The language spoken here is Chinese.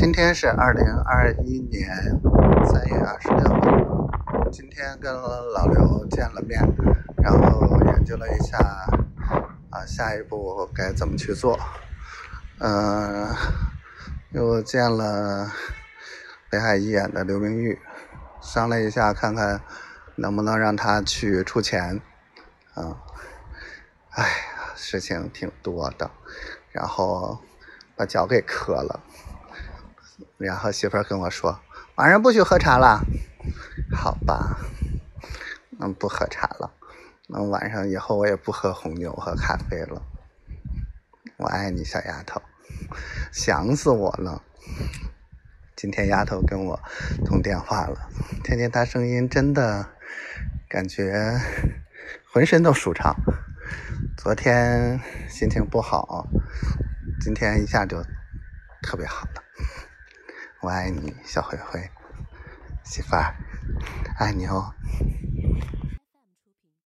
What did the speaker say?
今天是二零二一年三月二十六号。今天跟老刘见了面，然后研究了一下啊，下一步该怎么去做。嗯，又见了北海一演的刘明玉，商量一下，看看能不能让他去出钱。啊，哎呀，事情挺多的，然后把脚给磕了。然后媳妇儿跟我说：“晚上不许喝茶了。”好吧，那不喝茶了。那晚上以后我也不喝红牛和咖啡了。我爱你，小丫头，想死我了。今天丫头跟我通电话了，听见她声音，真的感觉浑身都舒畅。昨天心情不好，今天一下就特别好了。我爱你，小灰灰，媳妇儿，爱你哦。